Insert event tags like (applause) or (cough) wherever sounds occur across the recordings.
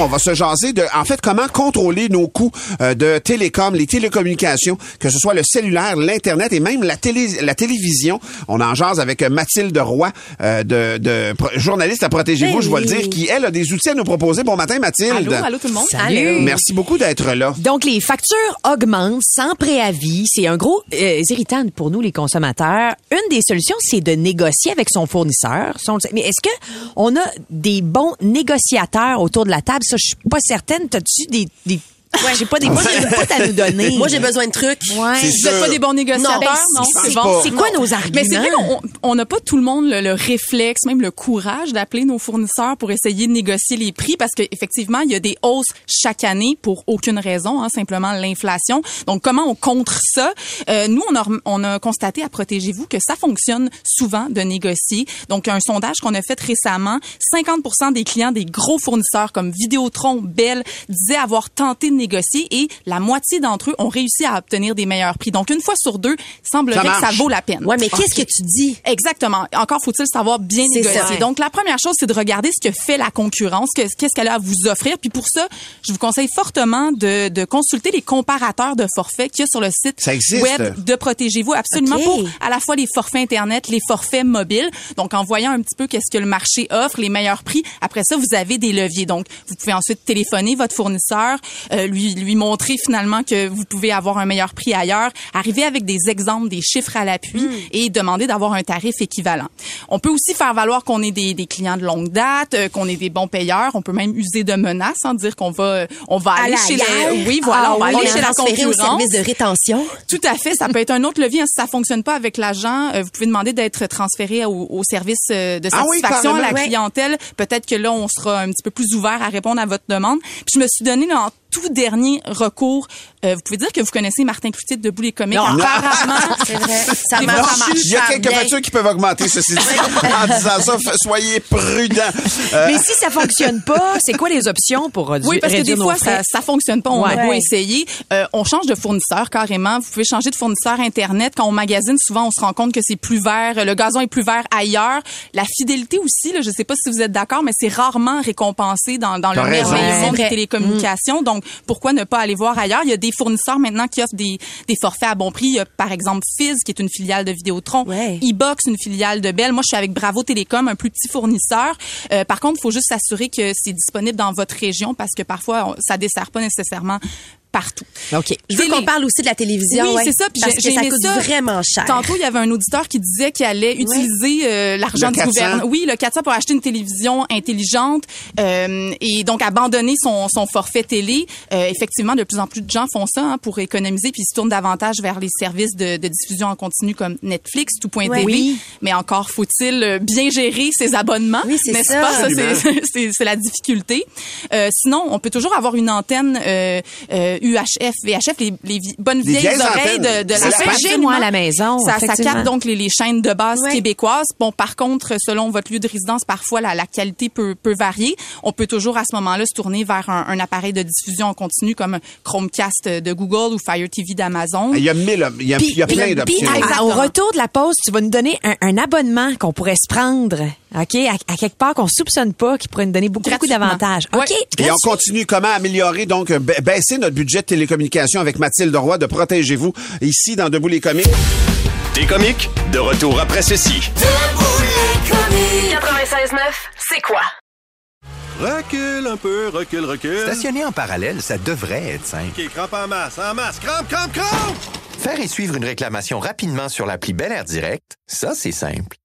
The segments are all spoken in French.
On va se jaser de, en fait, comment contrôler nos coûts euh, de télécom, les télécommunications, que ce soit le cellulaire, l'internet et même la télé, la télévision. On en jase avec euh, Mathilde Roy, euh, de, de pro- journaliste à Protégez-vous, je vais le dire, qui elle a des outils à nous proposer. Bon matin, Mathilde. Allô, allô tout le monde? Salut. Merci beaucoup d'être là. Donc, les factures augmentent sans préavis. C'est un gros euh, irritant pour nous, les consommateurs. Une des solutions, c'est de négocier avec son fournisseur. Son- Mais est-ce que on a des bons négociateurs autour de la table? Ça, je suis pas certaine. T'as-tu des, des j'ai pas des à nous donner? Moi, j'ai besoin de trucs. Ouais. C'est Vous n'êtes pas des bons négociateurs, non? c'est- bon. c'est quoi Non. nos arguments? Mais c'est vrai qu'on on n'a pas tout le monde le, le réflexe, même le courage d'appeler nos fournisseurs pour essayer de négocier les prix parce qu'effectivement, il y a des hausses chaque année pour aucune raison, hein, simplement l'inflation. Donc, comment on contre ça? Euh, nous, on a, on a constaté à Protégez-vous que ça fonctionne souvent de négocier. Donc, un sondage qu'on a fait récemment, 50% des clients des gros fournisseurs comme Vidéotron, Bell, disaient avoir tenté de négocier et la moitié d'entre eux ont réussi à obtenir des meilleurs prix. Donc, une fois sur deux, semblerait Ça que ça vaut la peine. Ouais, mais qu'est-ce que tu dis? Exactement. Encore faut-il savoir bien négocier. ça. Donc, la première chose, c'est de regarder ce que fait la concurrence, que- qu'est-ce qu'elle a à vous offrir. Puis pour ça, je vous conseille fortement de, de consulter les comparateurs de forfaits qu'il y a sur le site Ça existe. web de Protégez-vous, absolument, pour à la fois les forfaits Internet, les forfaits mobiles. Donc, en voyant un petit peu qu'est-ce que le marché offre, les meilleurs prix. Après ça, vous avez des leviers. Donc, vous pouvez ensuite téléphoner votre fournisseur, euh, lui, lui montrer finalement que vous pouvez avoir un meilleur prix ailleurs, arriver avec des exemples, des chiffres à l'appui Hmm. et demander d'avoir un tarif équivalent. On peut aussi faire valoir qu'on est des, des clients de longue date, euh, qu'on est des bons payeurs. On peut même user de menaces, sans dire qu'on va, on va À aller chez les, oui, voilà, Ah on va oui, aller chez la au concurrence. service de rétention. Tout à fait. Ça peut être un autre levier. hein. Si ça fonctionne pas avec l'agent, euh, vous pouvez demander d'être transféré au, au service euh, de Ah oui, satisfaction à la clientèle. Peut-être que là, on sera un petit peu plus ouvert à répondre à votre demande. Puis je me suis donné là, en tout dernier recours. Euh, vous pouvez dire que vous connaissez Martin Cloutier de Debout les comiques. Apparemment, (laughs) C'est vrai. Ça marche. ça marche. Il y a quelques bien. factures qui peuvent augmenter, ceci dit. (laughs) en disant ça, soyez prudents. Euh, Mais si ça fonctionne pas, c'est quoi les options pour réduire, Oui, parce que des fois, ça, ça fonctionne pas. On Ouais. a beau essayer. Euh, on change de fournisseur carrément. Vous pouvez changer de fournisseur Internet. Quand on magasine, souvent, on se rend compte que c'est plus vert. Le gazon est plus vert ailleurs. La fidélité aussi, là, je sais pas si vous êtes d'accord, mais c'est rarement récompensé dans, dans le merveilleux des télécommunications. Donc, pourquoi ne pas aller voir ailleurs? Il y a des fournisseurs maintenant qui offrent des, des forfaits à bon prix. Il y a, par exemple, Fizz, qui est une filiale de Vidéotron. Ouais. E-Box, une filiale de Bell. Moi, je suis avec Bravo Télécom, un plus petit fournisseur. Euh, par contre, il faut juste s'assurer que c'est disponible dans votre région parce que parfois, on- ça dessert pas nécessairement partout. OK. Je veux qu'on parle aussi de la télévision. Oui, ouais, c'est ça. Puis parce j'ai- que ça coûte ça. vraiment cher. Tantôt, il y avait un auditeur qui disait qu'il allait utiliser euh, l'argent du 400. gouvernement. Oui, le 400 pour acheter une télévision intelligente euh, et donc abandonner son, son forfait télé. Euh, effectivement, de plus en plus de gens font ça hein, pour économiser puis ils se tournent davantage vers les services de, de diffusion en continu comme Netflix, tout.tv. Ouais. Oui. Mais encore faut-il euh, bien gérer ses abonnements. Oui, c'est n'est-ce ça. pas? Ça, c'est- (laughs) c'est c'est la difficulté. Euh, sinon, on peut toujours avoir une antenne euh, euh, UHF, VHF, les, bonnes Les vieilles, vieilles oreilles de, la moi, à la maison, Ça, capte donc les, les chaînes de base Ouais. québécoises. Bon, par contre, selon votre lieu de résidence, parfois la, la qualité peut, peut varier. On peut toujours à ce moment-là se tourner vers un, un appareil de diffusion en continu comme Chromecast de Google ou Fire TV d'Amazon. il y a mille, il y a, Puis- il y a plein d'options. Exactement. au retour de la pause, tu vas nous donner un, un abonnement qu'on pourrait se prendre, OK, à, à quelque part qu'on soupçonne pas, qui pourrait nous donner beaucoup, beaucoup d'avantages. OK? Et on continue comment améliorer, donc, euh, ba- baisser notre budget de télécommunications avec Mathilde Roy de Protégez-vous, ici, dans Debout les comiques? Des comiques, de retour après ceci. Debout les comiques. 96.9, c'est quoi? Recule un peu, recule, recule. Stationner en parallèle, ça devrait être simple. OK, crampe en masse, en masse, crampe, crampe, crampe! Faire et suivre une réclamation rapidement sur l'appli Bel Air Direct, ça, c'est simple.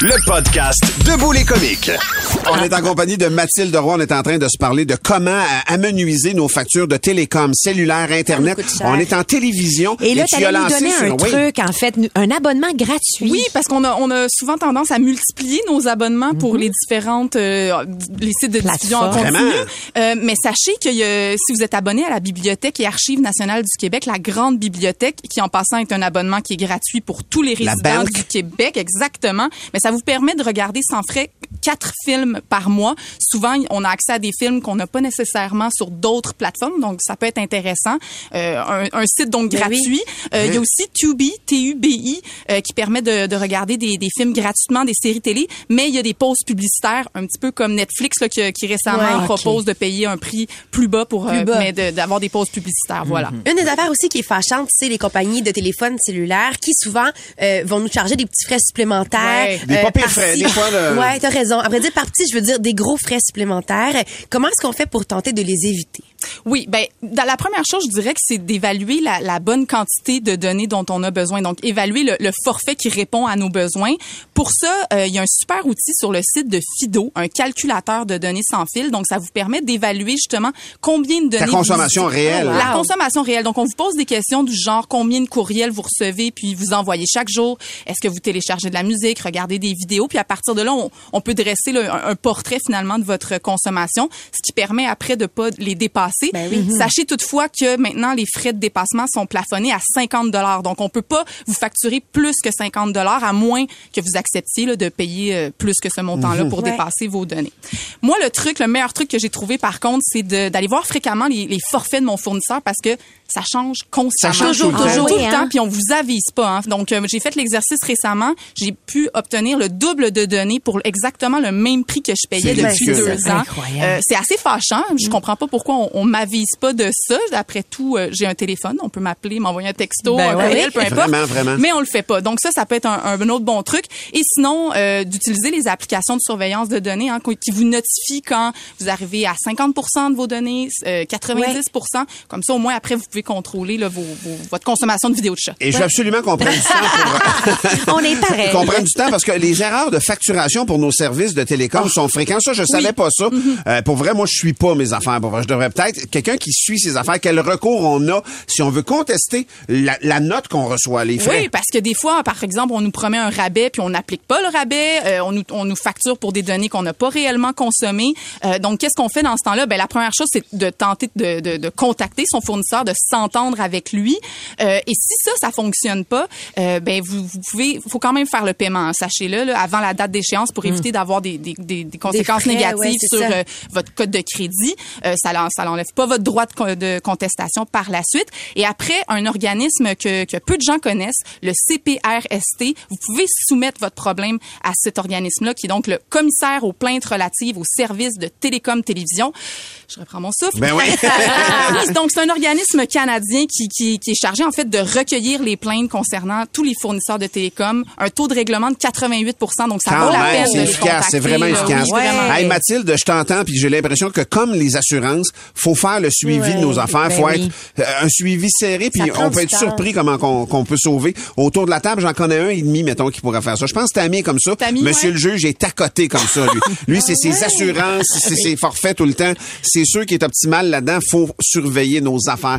Le podcast Debout les comiques. On est en compagnie de Mathilde Roy. On est en train de se parler de comment euh, amenuiser nos factures de télécom, cellulaire, Internet. On est en télévision. Et là, tu tu as allais nous lancé donner un sur- oui. truc, en fait, un abonnement gratuit. Oui, parce qu'on a, on a souvent tendance à multiplier nos abonnements pour les différentes euh, les sites de diffusion en Plateformes. continu. Euh, mais sachez que euh, si vous êtes abonné à la Bibliothèque et Archives nationales du Québec, la grande bibliothèque, qui en passant est un abonnement qui est gratuit pour tous les résidents du Québec, exactement. Mais ça vous permet de regarder sans frais quatre films par mois. Souvent, on a accès à des films qu'on n'a pas nécessairement sur d'autres plateformes, donc ça peut être intéressant. Euh, un, un site donc Ben oui. gratuit. Euh, Il y a aussi Tubi, T-U-B-I, euh, qui permet de, de regarder des, des films gratuitement, des séries télé, mais il y a des pauses publicitaires, un petit peu comme Netflix là, qui, qui récemment Ouais, propose de payer un prix plus bas pour Plus euh, bas. mais de- d'avoir des pauses publicitaires. Voilà. Une des affaires aussi qui est fâchante, c'est les compagnies de téléphone cellulaire qui souvent euh, vont nous charger des petits frais supplémentaires. Ouais. Des pas pires par-ci. frais, des fois, le- Ouais, t'as raison. Après dire par je veux dire des gros frais supplémentaires. Comment est-ce qu'on fait pour tenter de les éviter? Oui, ben dans la première chose, je dirais que c'est d'évaluer la, la bonne quantité de données dont on a besoin. Donc évaluer le, le forfait qui répond à nos besoins. Pour ça, euh, il y a un super outil sur le site de Fido, un calculateur de données sans fil. Donc ça vous permet d'évaluer justement combien de données vous- consommation réelle. La Wow. consommation réelle. Donc on vous pose des questions du genre combien de courriels vous recevez puis vous envoyez chaque jour. Est-ce que vous téléchargez de la musique, regardez des vidéos? Puis à partir de là, on, on peut dresser là, un, un portrait finalement de votre consommation, ce qui permet après de pas les dépasser. Ben oui. Sachez toutefois que maintenant les frais de dépassement sont plafonnés à 50 dollars. Donc on peut pas vous facturer plus que 50 dollars à moins que vous acceptiez là, de payer euh, plus que ce montant-là pour Ouais. dépasser vos données. Moi le truc, le meilleur truc que j'ai trouvé par contre, c'est d'aller voir fréquemment les, les forfaits de mon fournisseur parce que ça change constamment. change tout le temps. Toujours, Ah tout le hein? temps, puis on vous avise pas. Hein. Donc, euh, j'ai fait l'exercice récemment. J'ai pu obtenir le double de données pour exactement le même prix que je payais depuis ridicule. deux C'est ans. incroyable. Euh, c'est assez fâchant. Je comprends pas pourquoi on, on m'avise pas de ça. Après tout, euh, j'ai un téléphone. On peut m'appeler, m'envoyer un texto, Ben un ouais. courriel, peu importe. Vraiment, vraiment. Mais on le fait pas. Donc ça, ça peut être un, un autre bon truc. Et sinon, euh, d'utiliser les applications de surveillance de données hein, qui vous notifient quand vous arrivez à 50% de vos données, euh, 90 Comme ça, au moins, après, vous pouvez contrôler là, vos, vos- votre consommation de vidéos de chat. Et je veux absolument qu'on prenne du temps pour... (laughs) On est pareil. qu'on prenne du temps parce que les erreurs de facturation pour nos services de télécom sont fréquentes. Ça, je savais pas ça. Euh, pour vrai, moi, je suis pas mes affaires. Pour vrai, je devrais peut-être quelqu'un qui suit ses affaires. Quel recours on a si on veut contester la, la note qu'on reçoit, les frais? Oui, parce que des fois, par exemple, on nous promet un rabais puis on n'applique pas le rabais, euh, on, nous, on nous facture pour des données qu'on n'a pas réellement consommées. Euh, donc, qu'est-ce qu'on fait dans ce temps-là? Ben, la première chose, c'est de tenter de, de, de contacter son fournisseur, de s'entendre avec lui. Euh, et si ça, ça fonctionne pas, euh, ben vous, vous pouvez, faut quand même faire le paiement, hein, sachez-le, là, avant la date d'échéance pour éviter d'avoir des, des, des, des conséquences frais, négatives ouais, sur euh, votre code de crédit. Euh, ça ça l'enlève pas votre droit de, de contestation par la suite. Et après, un organisme que, que peu de gens connaissent, le CPRST, vous pouvez soumettre votre problème à cet organisme-là, qui est donc le commissaire aux plaintes relatives aux services de télécom télévision. Je reprends mon souffle. Ben oui. (laughs) Oui, donc, c'est un organisme canadien qui, qui, qui est chargé, en fait, de recueillir les plaintes concernant tous les fournisseurs de télécom. Un taux de règlement de 88 donc ça Quand vaut la peine de c'est les efficace, contacter, c'est vraiment là. efficace. Oui, vraiment. Hey, Mathilde, je t'entends puis j'ai l'impression que comme les assurances, faut faire le suivi de nos affaires, ben faut oui. être euh, un suivi serré puis on peut être surpris comment qu'on qu'on peut sauver. Autour de la table, j'en connais un et demi mettons qui pourrait faire ça. Je pense que Tammy est comme ça. Tammy, Monsieur ouais. le juge est à côté comme ça lui. (laughs) Lui c'est ses assurances, c'est ses forfaits tout le temps. C'est sûr qui est optimal là-dedans, faut surveiller nos affaires.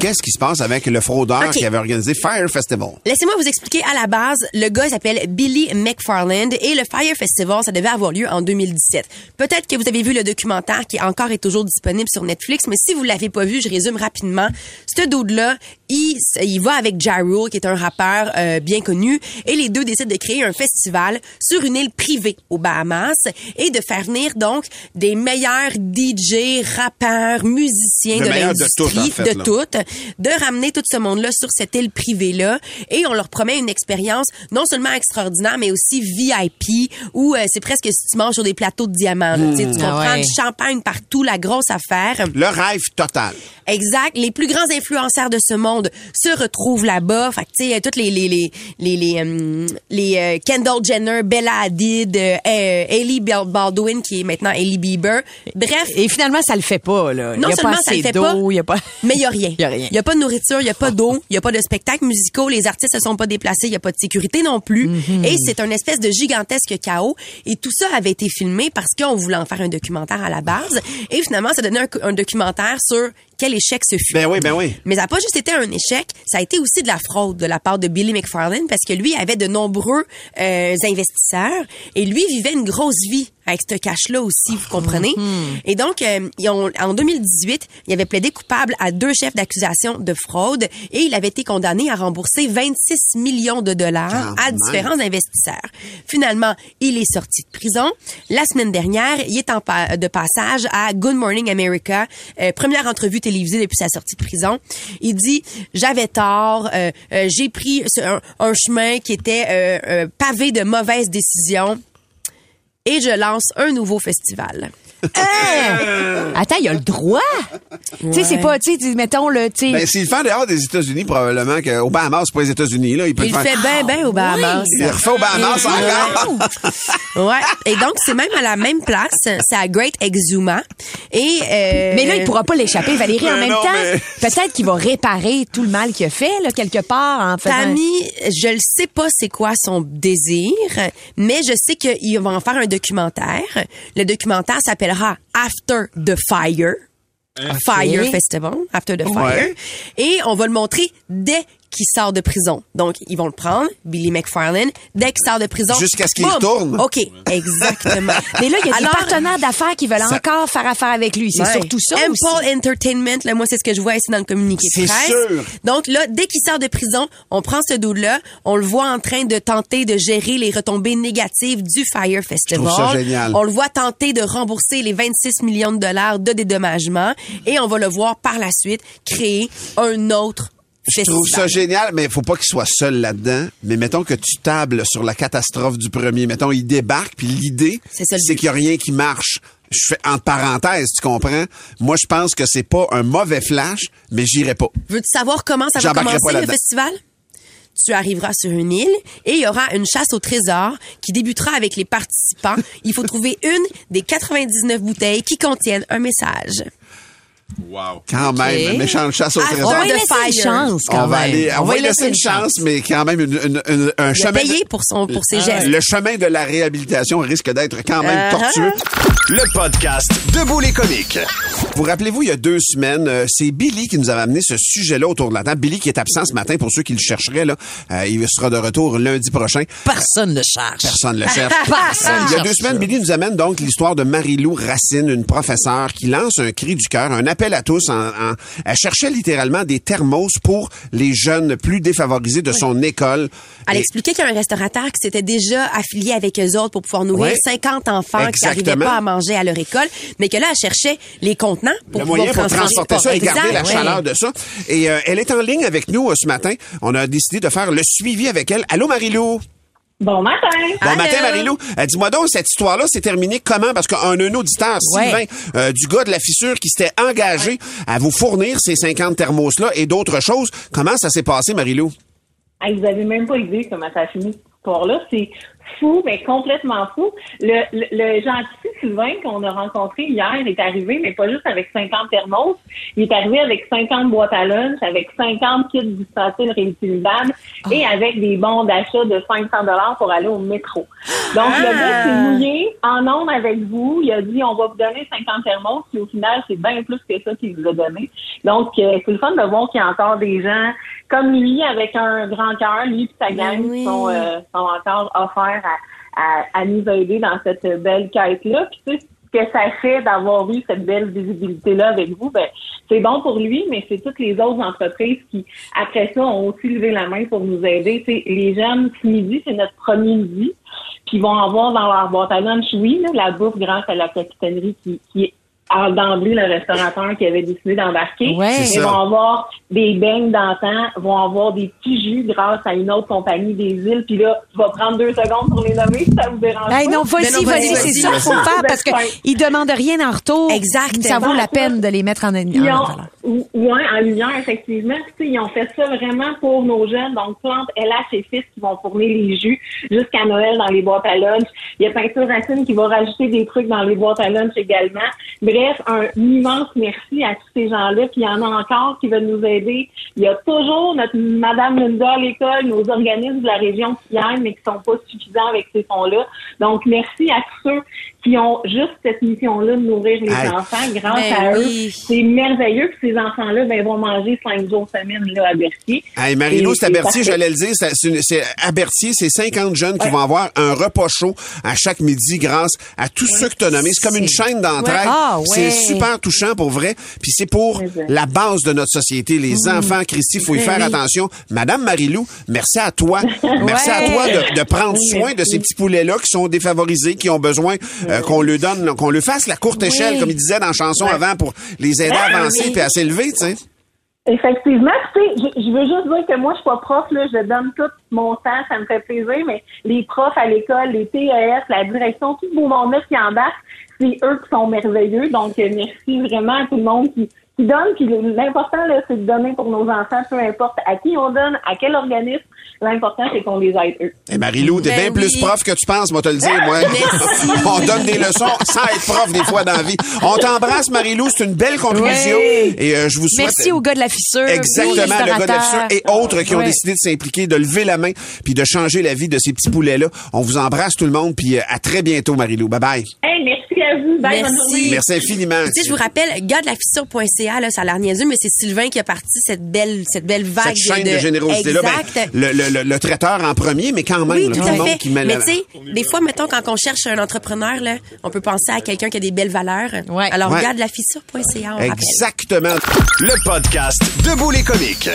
Qu'est-ce qui se passe avec le fraudeur qui avait organisé Fire Festival? Laissez-moi vous expliquer à la base. Le gars s'appelle Billy McFarland et le Fire Festival, ça devait avoir lieu en 2017. Peut-être que vous avez vu le documentaire qui encore est toujours disponible sur Netflix, mais si vous l'avez pas vu, je résume rapidement. Ce dude-là, il, il va avec Ja Rule, qui est un rappeur euh, bien connu, et les deux décident de créer un festival sur une île privée aux Bahamas et de faire venir donc des meilleurs DJ, rappeurs, musiciens Le de l'industrie, en fait, de toutes, de ramener tout ce monde-là sur cette île privée-là. Et on leur promet une expérience non seulement extraordinaire, mais aussi VIP, où euh, c'est presque si tu manges sur des plateaux de diamants. là. Tu Tu Ah comprends? ouais. Du champagne partout, la grosse affaire. Le rêve total. Exact. Les plus grands influenceurs de ce monde se retrouvent là-bas. Fait que, tu sais, toutes les, les, les, les, les, euh, les, euh, Kendall Jenner, Bella Hadid, euh, euh, Hailey Bal- Baldwin, qui est maintenant Hailey Bieber. Bref. Et finalement, ça le fait pas, là. Non il y a seulement pas ça le fait pas, y a pas... (laughs) mais il y a rien. Il y a rien. Il y a pas de nourriture, il y a pas d'eau, il y a pas de spectacles musicaux, les artistes se sont pas déplacés, il y a pas de sécurité non plus. Mhm. Et c'est un espèce de gigantesque chaos. Et tout ça avait été filmé parce qu'on voulait en faire un documentaire à la base. Et finalement, ça donnait un, un documentaire sur quel échec ce fut. Ben oui, ben oui. Mais ça n'a pas juste été un échec, ça a été aussi de la fraude de la part de Billy McFarlane parce que lui avait de nombreux euh, investisseurs et lui vivait une grosse vie avec ce cash-là aussi, vous comprenez? Et donc, euh, ils ont- en 2018, il avait plaidé coupable à deux chefs d'accusation de fraude et il avait été condamné à rembourser 26 millions de dollars Quand à différents investisseurs. Finalement, il est sorti de prison. La semaine dernière, il est en pa- de passage à Good Morning America, euh, première entrevue télévisée depuis sa sortie de prison. Il dit j'avais tort, euh, euh, j'ai pris un, un chemin qui était euh, pavé de mauvaises décisions et je lance un nouveau festival. Hein? Attends, il a le droit. Tu sais, c'est pas, tu sais, mettons, le, tu. Ben, s'il le fait en dehors des États-Unis, probablement qu'au Bahamas, c'est pas les États-Unis, là. Il peut Il le fait bien, bien au Bahamas. Il le refait au Bahamas encore. Ouais. Et donc, c'est même à la même place. C'est à Great Exuma. Et, euh, mais là, il pourra pas l'échapper, Valérie, en Mais même non, temps. mais- Peut-être qu'il va réparer tout le mal qu'il a fait, là, quelque part, en faisant... Tammy, je ne sais pas c'est quoi son désir, mais je sais qu'il va en faire un documentaire. Le documentaire s'appellera After the Fire. Fire Festival, After the Fire. Ouais. Et on va le montrer dès qu'il sort de prison. Donc, ils vont le prendre, Billy McFarlane, dès qu'il sort de prison. Jusqu'à ce qu'il boum! retourne. OK, exactement. (laughs) Mais là, il y a Alors, des partenaires d'affaires qui veulent encore faire affaire avec lui. C'est Ouais. surtout ça Ample aussi. Entertainment, là, moi, c'est ce que je vois ici dans le communiqué de presse. sûr. Donc là, dès qu'il sort de prison, on prend ce dude-là, on le voit en train de tenter de gérer les retombées négatives du Fire Festival. ça génial. On le voit tenter de rembourser les 26 millions de dollars de dédommagement et on va le voir par la suite créer un autre Je trouve ça génial, mais il faut pas qu'il soit seul là-dedans. Mais mettons que tu tables sur la catastrophe du premier. Mettons, il débarque, puis l'idée, C'est qu'il y a rien qui marche. Je fais entre parenthèses, tu comprends? Moi, je pense que c'est pas un mauvais flash, mais j'irai pas. Veux-tu savoir comment ça va commencer pas le festival? Tu arriveras sur une île et il y aura une chasse au trésor qui débutera avec les participants. Il faut trouver une des 99 bouteilles qui contiennent un message. Quand même, méchante chasse au Ah, trésor. On va laisser une chance, quand On va même. aller, on, va lui laisser une chance, mais quand même une, une- une- un Il chemin. payé de- pour, son, pour ses gestes. Le chemin de la réhabilitation risque d'être quand même Uh-huh. tortueux. Le podcast Debout les comiques. Vous rappelez-vous, il y a deux semaines, euh, c'est Billy qui nous avait amené ce sujet-là autour de la table. Billy qui est absent ce matin pour ceux qui le chercheraient. Là. Euh, il sera de retour lundi prochain. Personne ne cherche. Personne ne le cherche. Personne Euh, (laughs) il y a deux semaines, Billy nous amène donc l'histoire de Marie-Lou Racine, une professeure qui lance un cri du cœur, un appel à tous. En, en- elle cherchait littéralement des thermos pour les jeunes plus défavorisés de son école. Elle Et- expliquait qu'il y a un restaurateur qui s'était déjà affilié avec eux autres pour pouvoir nourrir Ouais. 50 enfants qui n'arrivaient pas à manger à leur école, mais que là, elle cherchait les contenants pour le pouvoir moyen pour transporter ça et garder la chaleur de ça. Et euh, elle est en ligne avec nous euh, ce matin. On a décidé de faire le suivi avec elle. Allô, Marie-Lou? Bon matin. Bon Allô? matin, Marie-Lou. Euh, Dis-moi donc, cette histoire-là s'est terminée comment? Parce qu'un un auditeur, Sylvain, Ouais. euh, du gars de la fissure qui s'était engagé à vous fournir ces 50 thermos-là et d'autres choses. Comment ça s'est passé, Marie-Lou? Hey, vous avez même pas idée comment ça a fini cette histoire-là. C'est fou, mais complètement fou. Le, le, le gentil Sylvain qu'on a rencontré hier est arrivé, mais pas juste avec 50 thermos. Il est arrivé avec 50 boîtes à lunch, avec 50 kits d'ustensiles réutilisables et avec des bons d'achat de 500 dollars pour aller au métro. Donc, le gars s'est mouillé en ondes avec vous. Il a dit, on va vous donner 50 thermos, puis au final, c'est bien plus que ça qu'il vous a donné. Donc, euh, c'est le fun de voir qu'il y a encore des gens comme lui, avec un grand cœur, lui et sa gang, Ben oui. qui sont, euh, sont encore offerts à, à, à nous aider dans cette belle quête-là. Puis, tu sais, ce que ça fait d'avoir eu cette belle visibilité-là avec vous, ben, c'est bon pour lui, mais c'est toutes les autres entreprises qui, après ça, ont aussi levé la main pour nous aider. Tu sais, les jeunes, ce midi, c'est notre premier midi, puis ils vont avoir dans leur boîte à lunch, oui, là, la bouffe grâce à la capitainerie qui, qui d'emblée le restaurateur qui avait décidé d'embarquer. Ouais. Ils vont avoir des beignes d'antan, vont avoir des petits jus grâce à une autre compagnie des îles. Puis là, je vais prendre deux secondes pour les nommer si ça vous dérange Hey, pas. non, vas-y, vas-y, vas-y, c'est ça qu'il faut faire parce qu'ils demandent rien en retour. Exact. Ça vaut la peine de les mettre en, en Ils ont, ou- ouais, en lumière, effectivement. Tu sais, ils ont fait ça vraiment pour nos jeunes. Donc, Plante LH et Fils qui vont fournir les jus jusqu'à Noël dans les boîtes à lunch. Il y a Peinture Racine qui va rajouter des trucs dans les boîtes à lunch également. Bref, un immense merci à tous ces gens-là. Puis il y en a encore qui veulent nous aider. Il y a toujours notre Madame Linda à l'école, nos organismes de la région qui aident, mais qui sont pas suffisants avec ces fonds-là. Donc, merci à tous ceux qui ont juste cette mission-là de nourrir les enfants. Grâce Ben à eux, c'est merveilleux que ces enfants-là ben, vont manger cinq jours semaine là, à Berthier. Hey, Marie-Lou, Et c'est à Berthier, j'allais le dire. c'est- à Berthier, c'est 50 jeunes qui vont avoir un repas chaud à chaque midi grâce à tous ceux que tu as nommés. C'est comme une chaîne d'entraide. Ouais. Ah, ouais. C'est super touchant pour vrai. Puis c'est pour la base de notre société. Les Mm. enfants, Christy, faut y Ben faire oui. attention. Madame Marie-Lou, merci à toi. (laughs) Merci à toi de, de prendre soin de ces petits poulets-là qui sont défavorisés, qui ont besoin euh, qu'on leur donne, qu'on leur fasse la courte échelle, comme il disait dans la chanson avant, pour les aider à avancer puis à s'élever, tu sais. Effectivement, tu sais, je, je veux juste dire que moi, je suis pas prof, là, je donne tout mon temps, ça me fait plaisir, mais les profs à l'école, les TES, la direction, tout ce beau monde-là qui embarque, c'est eux qui sont merveilleux. Donc, euh, merci vraiment à tout le monde qui, qui donne. Puis l'important, là, c'est de donner pour nos enfants, peu importe à qui on donne, à quel organisme. L'important, c'est qu'on les aide eux. Eh, Marie-Lou, t'es Ben bien plus prof que tu penses, moi te le dire, moi. (laughs) On donne des leçons sans être prof des fois dans la vie. On t'embrasse, Marie-Lou, c'est une belle contribution. Ouais. Et euh, je vous souhaite... Merci au gars de la fissure. Exactement, aux le gars de la fissure et autres qui ont décidé de s'impliquer, de lever la main, puis de changer la vie de ces petits poulets-là. On vous embrasse tout le monde, puis euh, à très bientôt, Marie-Lou. Bye bye. Hey, merci à vous. Bye, bonne Merci. journée. Merci infiniment. Tu sais, je vous rappelle, gars de la fissure.ca, là, ça a l'air niaiseux, mais c'est Sylvain qui a parti cette belle, cette belle vague Cette chaîne de, générosité-là, ben, Exact. le, le, le, le traiteur en premier, mais quand même, Oui, là, tout tout le monde fait. qui met Mais la- tu sais, des fois, mettons, quand on cherche un entrepreneur, là, on peut penser à quelqu'un qui a des belles valeurs. Ouais. Alors, Ouais. regarde la fissure.ca, on rappelle. Exactement. Le podcast Debout les comiques.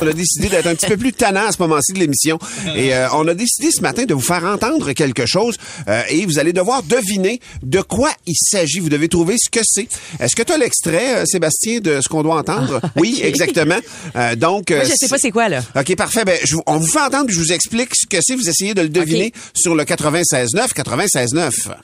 On a décidé d'être un petit peu plus tannant à ce moment-ci de l'émission. Et euh, on a décidé ce matin de vous faire entendre quelque chose. euh, et vous allez devoir deviner de quoi il s'agit. Vous devez trouver ce que c'est. Est-ce que tu as l'extrait, euh, Sébastien, de ce qu'on doit entendre? Oui, exactement. Euh, donc, euh, Moi, je sais pas c'est quoi, là. OK, parfait. Ben, je on vous fait entendre puis je vous explique ce que c'est. Vous essayez de le deviner sur le 96.9. 96.9.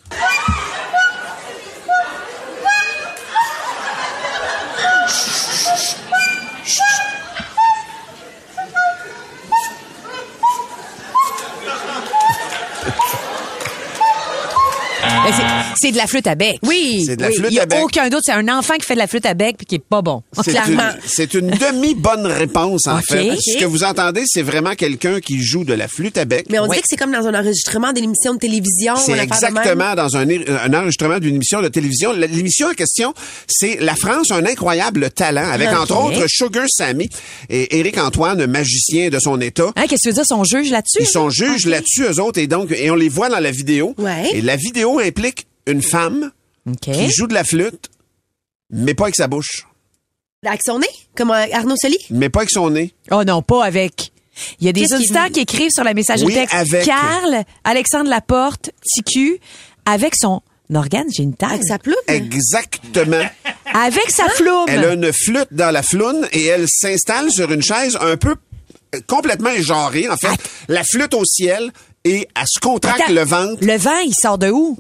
c'est- de la flûte à bec. Oui. C'est de la oui. flûte Il y a à bec. aucun doute. C'est un enfant qui fait de la flûte à bec puis qui est pas bon. (laughs) C'est Clairement. une, c'est une demi-bonne réponse, en fait. Ce que vous entendez, c'est vraiment quelqu'un qui joue de la flûte à bec. Mais on dirait que c'est comme dans un enregistrement d'une émission de télévision. C'est exactement dans un, un enregistrement d'une émission de télévision. L'émission en question, c'est La France a un incroyable talent, avec entre autres Sugar Sammy et Éric Antoine, magicien de son état. Hein, qu'est-ce que tu veux dire, son juge là-dessus? Ils sont juges là-dessus, eux autres, et donc, et on les voit dans la vidéo. Ouais. Et la vidéo implique une femme qui joue de la flûte, mais pas avec sa bouche, Avec son nez, comme euh, Arnaud Soli? mais pas avec son nez. Oh non, pas avec. Il y a des auditeurs qui écrivent sur la messagerie Oui, texte. avec. Carl, Alexandre Laporte, TQ, avec son organe génital. Avec sa ploume. Exactement. Avec sa floume. Elle a une flûte dans la floune et elle s'installe sur une chaise un peu euh, complètement éjarrée, en fait. La flûte au ciel et elle se contracte Attends, le ventre, Le vent, il sort de où?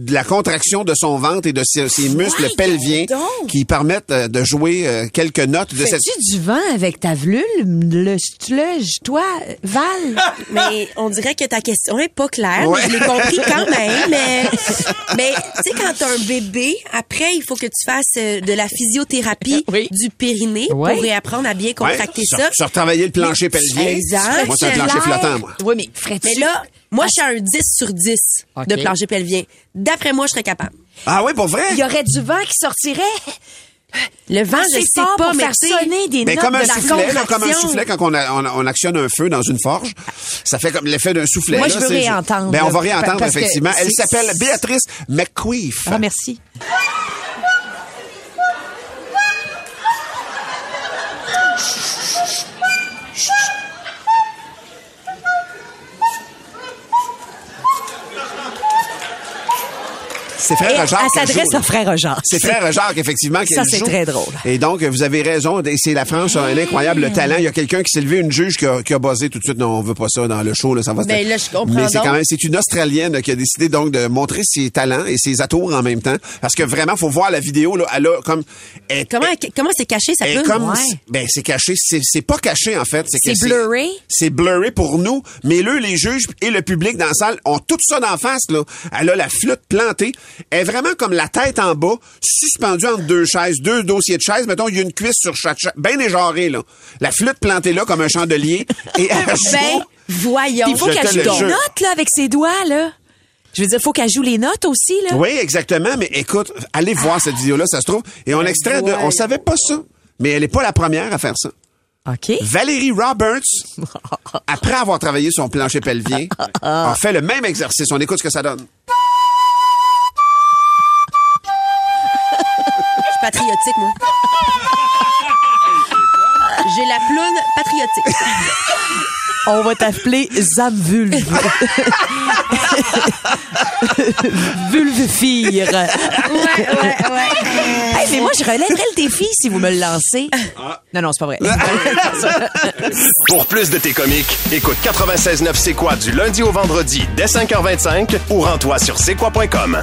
de la contraction de son ventre et de ses, ses muscles pelviens donc. qui permettent euh, de jouer euh, quelques notes de cette... Fais-tu du vent avec ta vlule? Le, le, toi, Val? (laughs) Mais on dirait que ta question est pas claire. Ouais. mais Je l'ai compris quand (laughs) même. Mais, mais tu sais, quand t'as un bébé, après, il faut que tu fasses euh, de la physiothérapie (laughs) Oui. du périnée Ouais. pour réapprendre à bien contracter sur, ça. sur retravailler le plancher pelvien. Exact. Moi, c'est un plancher flottant, moi. Oui, mais ferais-tu? Là, moi, je suis à un 10 sur 10 OK. de plancher pelvien. D'après moi, je serais capable. Ah oui, pour vrai? il y aurait du vent qui sortirait. Le vent, je sais fort pas, pour mais faire sonner des Mais notes comme un de la soufflet, là, comme un soufflet quand on, a- on, on actionne un feu dans une forge, ça fait comme l'effet d'un soufflet. Moi, là, je veux réentendre, Ben, on va réentendre, effectivement. Elle s'appelle Béatrice McQueef. Ah, merci. C'est frère Et Jacques. Elle s'adresse à frère Jacques. C'est frère Jacques, effectivement, qui Ça, c'est très drôle. Et donc, vous avez raison. et C'est la France a un incroyable talent. Il y a quelqu'un qui s'est levé, une juge qui a, qui a buzzé tout de suite. Non, on veut pas ça dans le show. Là, ça va se- Ben là, je comprends Mais c'est quand même, c'est une Australienne qui a décidé donc de montrer ses talents et ses atours en même temps. Parce que vraiment, faut voir la vidéo. Là, elle a comme. elle- Comment, comment c'est caché, ça peut? comme, Ouais. ben c'est caché, c'est pas caché en fait. C'est blurré? C'est blurré pour nous, mais eux, les juges et le public dans la salle ont tout ça d'en face là. Elle a la flûte plantée, est vraiment comme la tête en bas, suspendue entre deux chaises, deux dossiers de chaises. Mettons, il y a une cuisse sur chaque chaise, bien éjarée là. La flûte plantée là comme un chandelier et elle joue. Ben, voyons. Il faut qu'elle joue jure. notes, là, avec ses doigts, là. Je veux dire, faut qu'elle joue les notes aussi, là. Oui, exactement. Mais écoute, allez voir cette vidéo-là, ça se trouve. Et on extrait de, on savait pas ça, mais elle est pas la première à faire ça. OK. Valérie Roberts, après avoir travaillé son plancher pelvien, (laughs) a fait le même exercice. On écoute ce que ça donne. Patriotique, moi. (laughs) J'ai la ploune patriotique. On va t'appeler Zamvulve. (laughs) Vulve-fire. Ouais, ouais, ouais. Hey, mais moi, je relèverais le défi si vous me le lancez. Non, non, c'est pas vrai. (laughs) Pour plus de tes comiques, écoute 96.9 C'est quoi du lundi au vendredi dès 5h25 ou rends-toi sur c'est quoi.com.